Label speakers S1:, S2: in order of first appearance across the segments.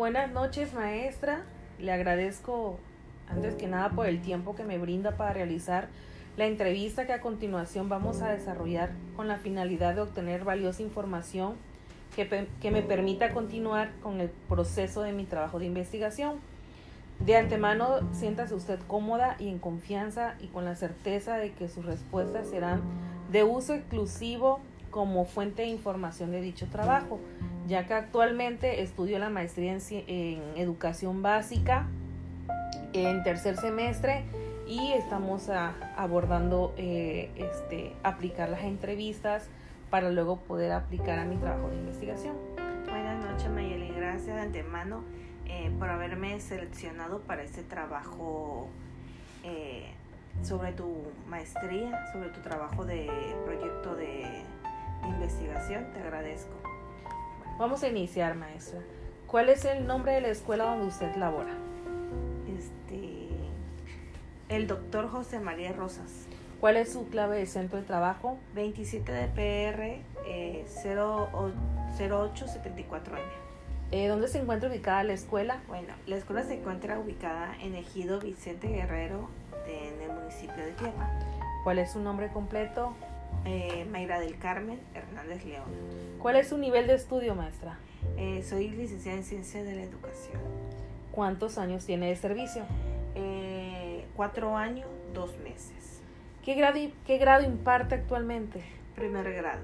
S1: Buenas noches, maestra. Le agradezco antes que nada por el tiempo que me brinda para realizar la entrevista que a continuación vamos a desarrollar con la finalidad de obtener valiosa información que, que me permita continuar con el proceso de mi trabajo de investigación. De antemano, siéntase usted cómoda y en confianza y con la certeza de que sus respuestas serán de uso exclusivo como fuente de información de dicho trabajo, ya que actualmente estudio la maestría en, educación básica en tercer semestre y estamos abordando eh, este, aplicar las entrevistas para luego poder aplicar a mi trabajo de investigación.
S2: Buenas noches Mayeli, gracias de antemano eh, por haberme seleccionado para este trabajo eh, sobre tu maestría, sobre tu trabajo de proyecto de investigación. Te agradezco.
S1: Vamos a iniciar, maestra. ¿Cuál es el nombre de la escuela donde usted labora?
S2: Este, el doctor José María Rosas.
S1: ¿Cuál es su clave de centro de trabajo?
S2: 27 de PR eh, 0874M.
S1: Eh, ¿Dónde se encuentra ubicada la escuela?
S2: Bueno, la escuela se encuentra ubicada en Ejido Vicente Guerrero, en el municipio de Tierra.
S1: ¿Cuál es su nombre completo?
S2: Eh, Mayra del Carmen Hernández León.
S1: ¿Cuál es su nivel de estudio, maestra?
S2: Eh, soy licenciada en Ciencia de la Educación.
S1: ¿Cuántos años tiene de servicio?
S2: Eh, cuatro años, dos meses.
S1: ¿Qué grado, ¿Qué grado imparte actualmente?
S2: Primer grado.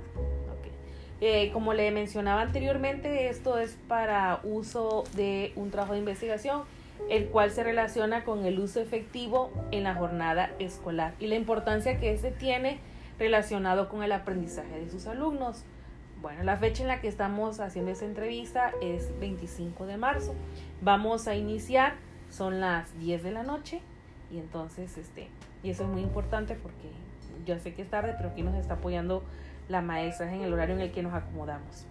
S1: Okay. como le mencionaba anteriormente, esto es para uso de un trabajo de investigación, el cual se relaciona con el uso efectivo en la jornada escolar y la importancia que este tiene relacionado con el aprendizaje de sus alumnos. Bueno, la fecha en la que estamos haciendo esta entrevista es 25 de marzo. Vamos a iniciar, son las 10 de la noche y entonces, este, y eso es muy importante porque yo sé que es tarde, pero aquí nos está apoyando la maestra en el horario en el que nos acomodamos.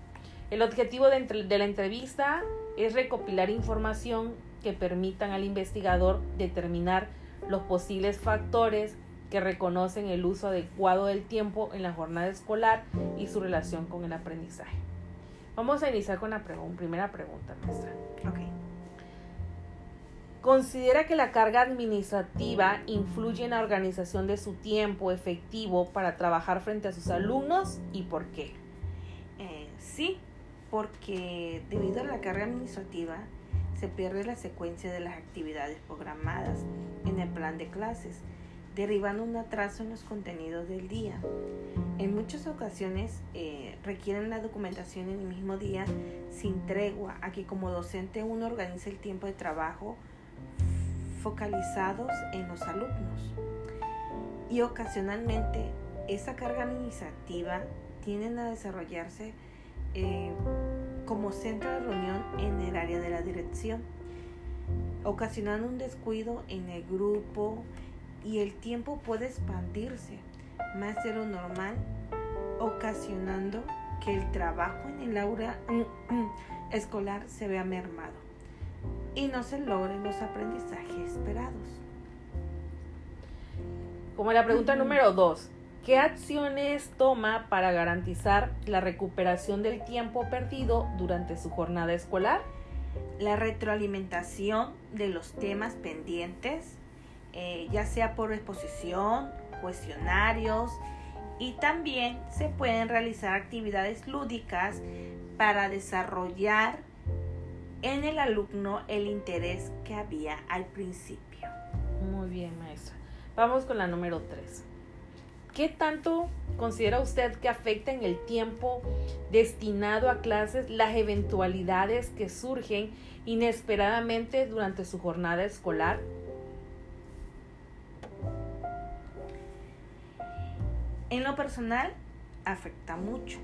S1: El objetivo de, la entrevista es recopilar información que permitan al investigador determinar los posibles factores que reconocen el uso adecuado del tiempo en la jornada escolar y su relación con el aprendizaje. Vamos a iniciar con la primera pregunta, maestra.
S2: Okay.
S1: ¿Considera que la carga administrativa influye en la organización de su tiempo efectivo para trabajar frente a sus alumnos y por qué?
S2: Eh, sí, porque debido a la carga administrativa se pierde la secuencia de las actividades programadas en el plan de clases derivando un atraso en los contenidos del día. En muchas ocasiones eh, requieren la documentación en el mismo día sin tregua, aquí como docente uno organiza el tiempo de trabajo focalizados en los alumnos. Y ocasionalmente esa carga administrativa tiende a desarrollarse eh, como centro de reunión en el área de la dirección, ocasionando un descuido en el grupo, y el tiempo puede expandirse más de lo normal, ocasionando que el trabajo en el aula escolar se vea mermado y no se logren los aprendizajes esperados.
S1: Como la pregunta número dos, ¿qué acciones toma para garantizar la recuperación del tiempo perdido durante su jornada escolar?
S2: La retroalimentación de los temas pendientes, eh, ya sea por exposición, cuestionarios y también se pueden realizar actividades lúdicas para desarrollar en el alumno el interés que había al principio.
S1: Muy bien, maestra. Vamos con la número 3. ¿Qué tanto considera usted que afecta en el tiempo destinado a clases las eventualidades que surgen inesperadamente durante su jornada escolar?
S2: En lo personal, afecta mucho,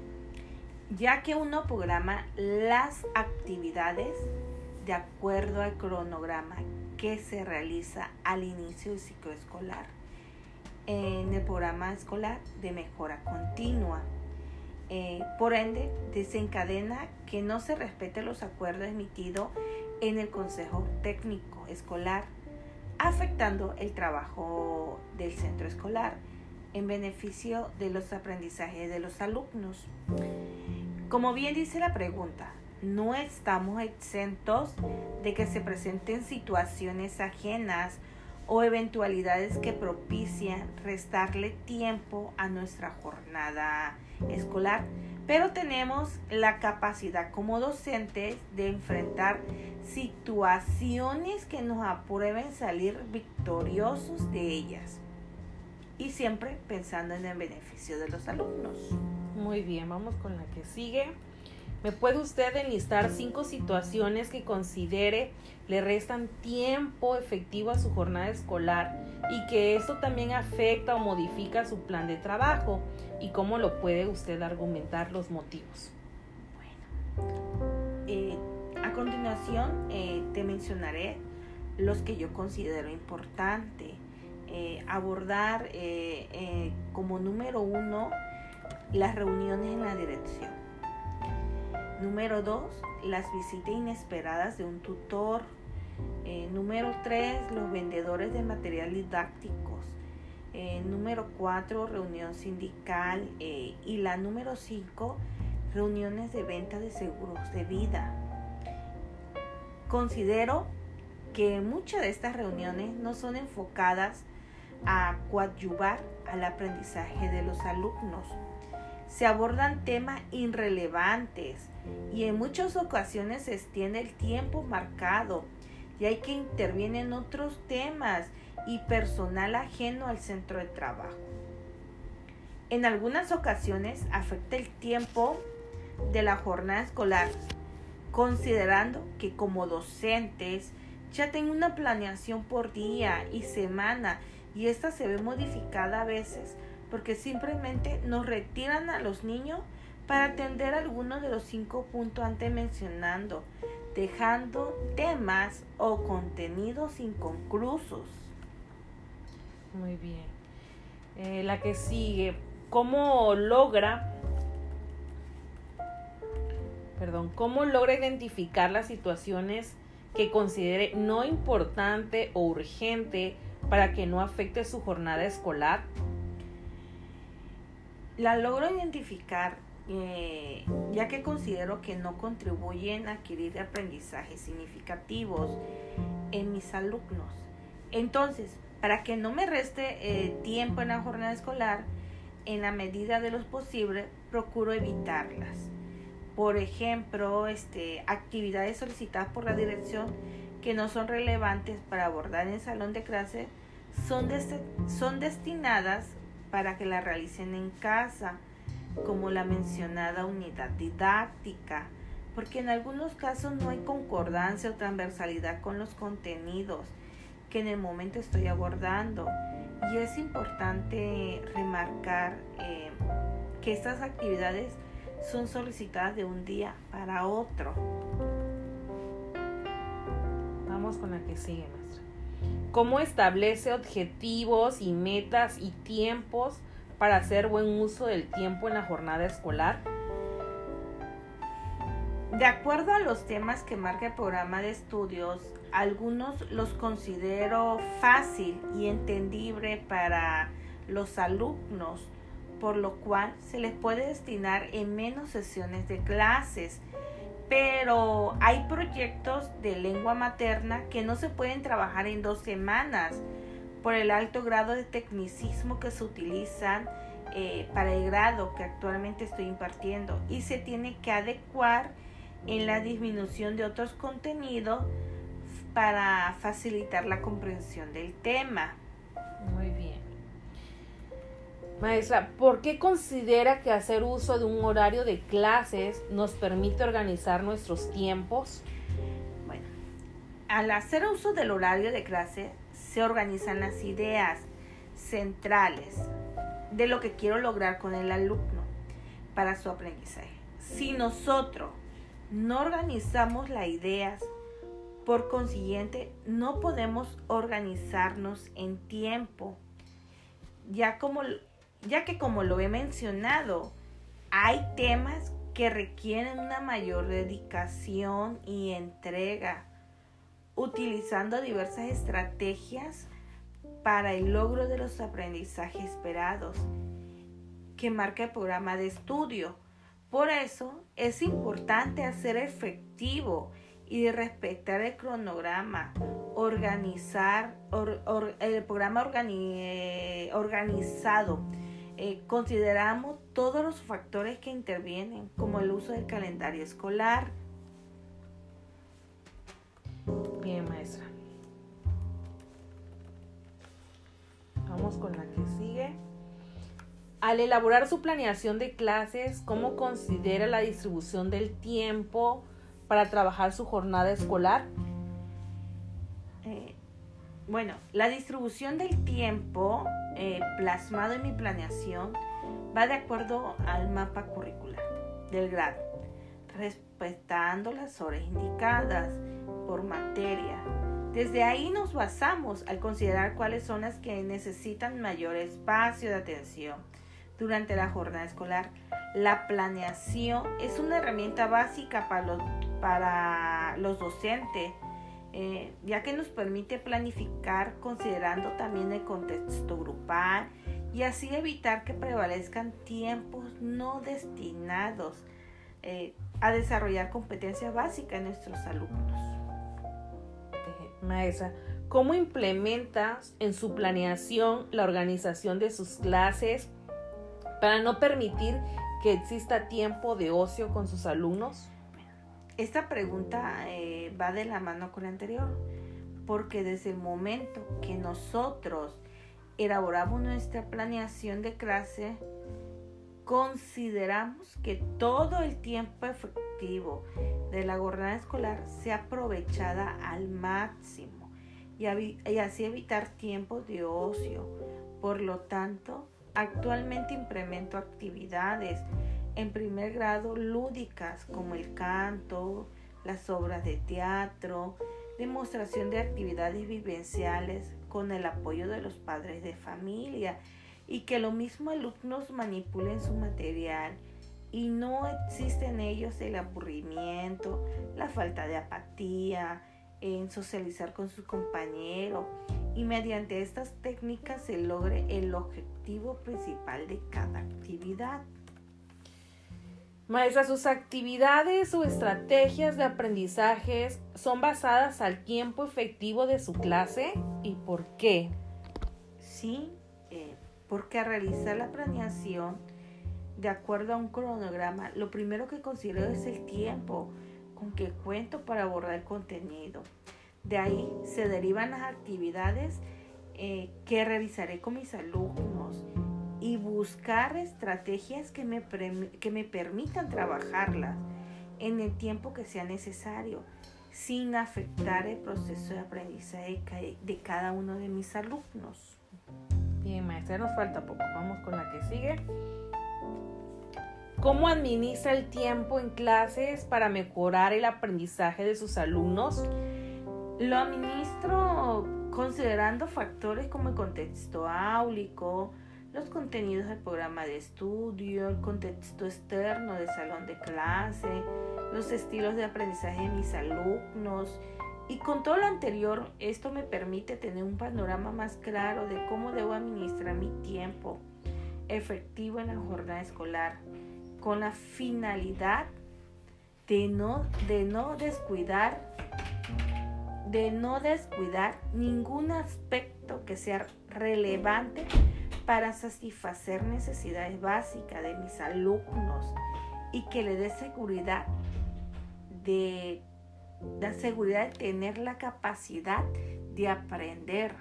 S2: ya que uno programa las actividades de acuerdo al cronograma que se realiza al inicio del ciclo escolar en el programa escolar de mejora continua. Eh, por ende, desencadena que no se respete los acuerdos emitidos en el Consejo Técnico Escolar, afectando el trabajo del centro escolar en beneficio de los aprendizajes de los alumnos. Como bien dice la pregunta, no estamos exentos de que se presenten situaciones ajenas o eventualidades que propician restarle tiempo a nuestra jornada escolar, pero tenemos la capacidad como docentes de enfrentar situaciones que nos aprueben salir victoriosos de ellas y siempre pensando en el beneficio de los alumnos.
S1: Muy bien, vamos con la que sigue. ¿Me puede usted enlistar cinco situaciones que considere le restan tiempo efectivo a su jornada escolar y que esto también afecta o modifica su plan de trabajo? ¿Y cómo lo puede usted argumentar los motivos?
S2: Bueno, eh, a continuación eh, te mencionaré los que yo considero importante. Eh, abordar como número uno las reuniones en la dirección Número 2, las visitas inesperadas de un tutor. Eh, número 3, los vendedores de material didácticos. Eh, número 4, reunión sindical. Eh, y la número 5, reuniones de venta de seguros de vida. Considero que muchas de estas reuniones no son enfocadas a coadyuvar al aprendizaje de los alumnos. Se abordan temas irrelevantes y en muchas ocasiones se extiende el tiempo marcado y hay que interviene en otros temas y personal ajeno al centro de trabajo. En algunas ocasiones afecta el tiempo de la jornada escolar, considerando que como docentes ya tengo una planeación por día y semana y esta se ve modificada a veces porque simplemente nos retiran a los niños para atender algunos de los cinco puntos antes mencionando, dejando temas o contenidos inconclusos.
S1: Muy bien. Eh, la que sigue, ¿cómo logra, perdón, cómo logra identificar las situaciones que considere no importante o urgente para que no afecte su jornada escolar?
S2: La logro identificar eh, ya que considero que no contribuyen a adquirir aprendizajes significativos en mis alumnos. Entonces, para que no me reste eh, tiempo en la jornada escolar, en la medida de lo posible, procuro evitarlas. Por ejemplo, este, actividades solicitadas por la dirección que no son relevantes para abordar en salón de clase son, son destinadas para que la realicen en casa como la mencionada unidad didáctica, porque en algunos casos no hay concordancia o transversalidad con los contenidos que en el momento estoy abordando. Y es importante remarcar eh, que estas actividades son solicitadas de un día para otro.
S1: Con la que sigue, maestra. ¿Cómo establece objetivos y metas y tiempos para hacer buen uso del tiempo en la jornada escolar?
S2: De acuerdo a los temas que marca el programa de estudios, algunos los considero fácil y entendible para los alumnos, por lo cual se les puede destinar en menos sesiones de clases. Pero hay proyectos de lengua materna que no se pueden trabajar en dos semanas por el alto grado de tecnicismo que se utilizan eh, para el grado que actualmente estoy impartiendo y se tiene que adecuar en la disminución de otros contenidos para facilitar la comprensión del tema.
S1: Maestra, ¿por qué considera que hacer uso de un horario de clases nos permite organizar nuestros tiempos?
S2: Bueno, al hacer uso del horario de clase se organizan las ideas centrales de lo que quiero lograr con el alumno para su aprendizaje. Si nosotros no organizamos las ideas, por consiguiente, no podemos organizarnos en tiempo, ya, como, ya que como lo he mencionado, hay temas que requieren una mayor dedicación y entrega utilizando diversas estrategias para el logro de los aprendizajes esperados que marca el programa de estudio. Por eso es importante hacer efectivo y respetar el cronograma, organizar el programa organizado. Eh, consideramos todos los factores que intervienen, como el uso del calendario escolar.
S1: Bien, maestra. Vamos con la que sigue. Al elaborar su planeación de clases, ¿cómo considera la distribución del tiempo para trabajar su jornada escolar?
S2: Eh, bueno, la distribución del tiempo eh, plasmado en mi planeación va de acuerdo al mapa curricular del grado, respetando las horas indicadas por materia. Desde ahí nos basamos al considerar cuáles son las que necesitan mayor espacio de atención durante la jornada escolar. La planeación es una herramienta básica para los, para los docentes, eh, ya que nos permite planificar considerando también el contexto grupal y así evitar que prevalezcan tiempos no destinados eh, a desarrollar competencias básicas en nuestros alumnos.
S1: Eh, maestra, ¿cómo implementas en su planeación la organización de sus clases para no permitir que exista tiempo de ocio con sus alumnos?
S2: Esta pregunta eh, va de la mano con la anterior, porque desde el momento que nosotros elaboramos nuestra planeación de clase, consideramos que todo el tiempo efectivo de la jornada escolar sea aprovechada al máximo y, y así evitar tiempos de ocio. Por lo tanto, Actualmente implemento actividades en primer grado lúdicas como el canto, las obras de teatro, demostración de actividades vivenciales con el apoyo de los padres de familia y que los mismos alumnos manipulen su material y no existe en ellos el aburrimiento, la falta de apatía, en socializar con sus compañeros y mediante estas técnicas se logre el objetivo principal de cada actividad.
S1: Maestra, sus actividades o estrategias de aprendizajes son basadas al tiempo efectivo de su clase y por qué.
S2: Sí, eh, porque al realizar la planeación de acuerdo a un cronograma, lo primero que considero es el tiempo con que cuento para abordar el contenido. De ahí se derivan las actividades eh, que realizaré con mis alumnos y buscar estrategias que me, que me permitan trabajarlas en el tiempo que sea necesario, sin afectar el proceso de aprendizaje de cada uno de mis alumnos.
S1: Bien, maestra, nos falta poco. Vamos con la que sigue. ¿Cómo administra el tiempo en clases para mejorar el aprendizaje de sus alumnos?
S2: Lo administro considerando factores como el contexto áulico, los contenidos del programa de estudio, el contexto externo del salón de clase, los estilos de aprendizaje de mis alumnos. Y con todo lo anterior, esto me permite tener un panorama más claro de cómo debo administrar mi tiempo efectivo en la jornada escolar, con la finalidad de no, de no descuidar de no descuidar ningún aspecto que sea relevante para satisfacer necesidades básicas de mis alumnos y que le dé seguridad de la seguridad de tener la capacidad de aprender.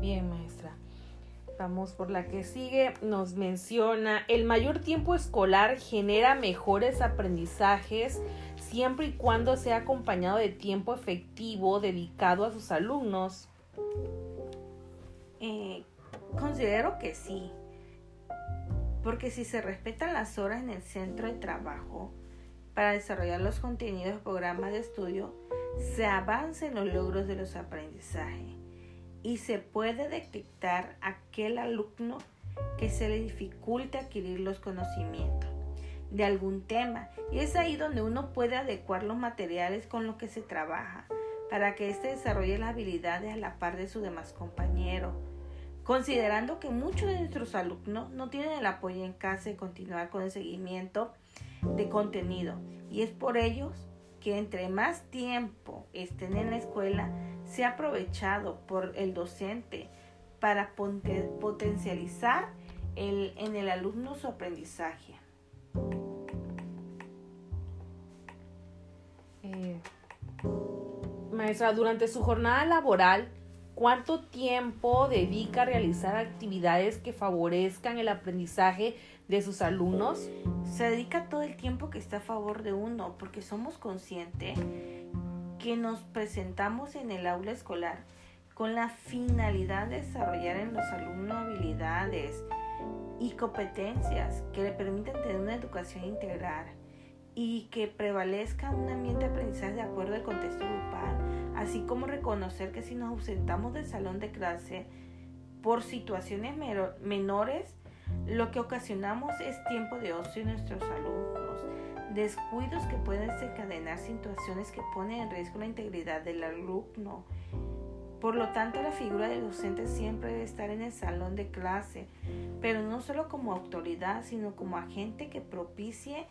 S1: Bien, maestra. Vamos por la que sigue. Nos menciona, el mayor tiempo escolar genera mejores aprendizajes siempre y cuando sea acompañado de tiempo efectivo dedicado a sus alumnos?
S2: Eh, considero que sí, porque si se respetan las horas en el centro de trabajo para desarrollar los contenidos del programa de estudio, se avanza en los logros de los aprendizajes y se puede detectar aquel alumno que se le dificulte adquirir los conocimientos de algún tema y es ahí donde uno puede adecuar los materiales con los que se trabaja para que éste desarrolle las habilidades a la par de sus demás compañeros. Considerando que muchos de nuestros alumnos no tienen el apoyo en casa de continuar con el seguimiento de contenido y es por ellos que entre más tiempo estén en la escuela, se ha aprovechado por el docente para potencializar el, en el alumno su aprendizaje.
S1: Eh, maestra, durante su jornada laboral, ¿cuánto tiempo dedica a realizar actividades que favorezcan el aprendizaje de sus alumnos?
S2: Se dedica todo el tiempo que está a favor de uno, porque somos conscientes que nos presentamos en el aula escolar con la finalidad de desarrollar en los alumnos habilidades y competencias que le permitan tener una educación integral y que prevalezca un ambiente de aprendizaje de acuerdo al contexto grupal, así como reconocer que si nos ausentamos del salón de clase por situaciones menores, lo que ocasionamos es tiempo de ocio en nuestros alumnos, descuidos que pueden desencadenar situaciones que ponen en riesgo la integridad del alumno. Por lo tanto, la figura del docente siempre debe estar en el salón de clase, pero no solo como autoridad, sino como agente que propicie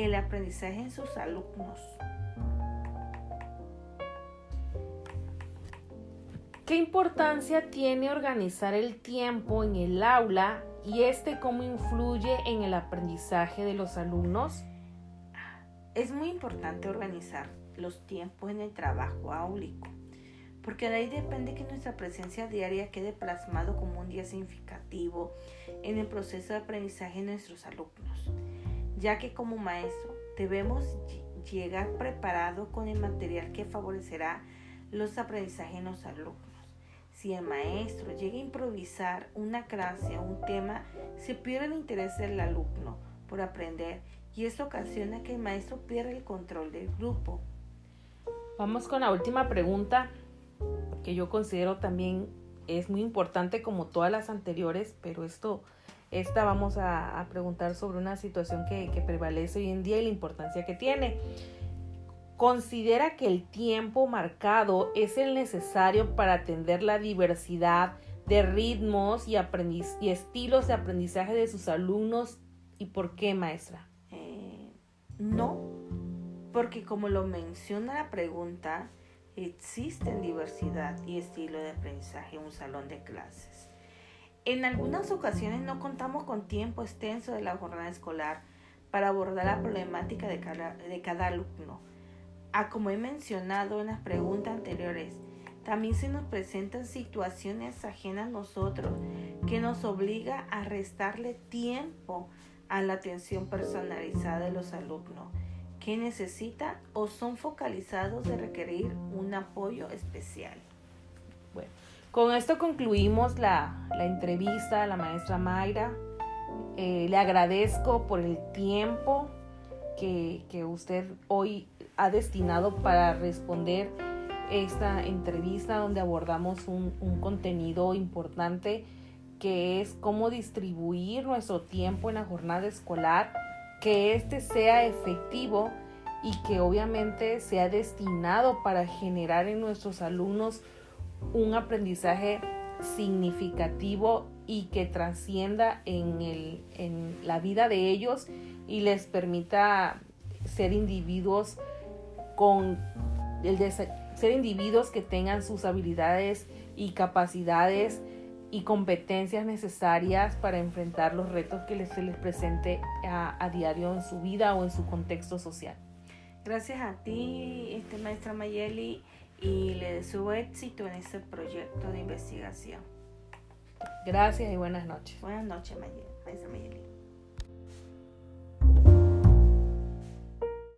S2: el aprendizaje en sus alumnos.
S1: ¿Qué importancia tiene organizar el tiempo en el aula y este cómo influye en el aprendizaje de los alumnos?
S2: Es muy importante organizar los tiempos en el trabajo áulico, porque de ahí depende que nuestra presencia diaria quede plasmado como un día significativo en el proceso de aprendizaje de nuestros alumnos, ya que como maestro debemos llegar preparado con el material que favorecerá los aprendizajes en los alumnos si el maestro llega a improvisar una clase o un tema, se pierde el interés del alumno por aprender y esto ocasiona que el maestro pierda el control del grupo.
S1: Vamos con la última pregunta que yo considero también es muy importante como todas las anteriores, pero esto, esta vamos a, preguntar sobre una situación que, prevalece hoy en día y la importancia que tiene. Considera que el tiempo marcado es el necesario para atender la diversidad de ritmos y, y estilos de aprendizaje de sus alumnos. ¿Y por qué, maestra?
S2: Eh, no, porque como lo menciona la pregunta, existen diversidad y estilo de aprendizaje en un salón de clases. En algunas ocasiones no contamos con tiempo extenso de la jornada escolar para abordar la problemática de de cada alumno a como he mencionado en las preguntas anteriores, también se nos presentan situaciones ajenas a nosotros que nos obliga a restarle tiempo a la atención personalizada de los alumnos que necesitan o son focalizados de requerir un apoyo especial.
S1: Bueno, con esto concluimos la, entrevista a la maestra Mayra. Eh, le agradezco por el tiempo que, que usted hoy ha destinado para responder esta entrevista donde abordamos un, contenido importante que es cómo distribuir nuestro tiempo en la jornada escolar, que éste sea efectivo y que obviamente sea destinado para generar en nuestros alumnos un aprendizaje significativo y que trascienda en, el, en la vida de ellos y les permita ser individuos con el ser individuos que tengan sus habilidades y capacidades y competencias necesarias para enfrentar los retos que se les presente a, diario en su vida o en su contexto social.
S2: Gracias a ti, este, maestra Mayeli, y le deseo éxito en este proyecto de investigación.
S1: Gracias y buenas noches.
S2: Buenas noches, Mayeli.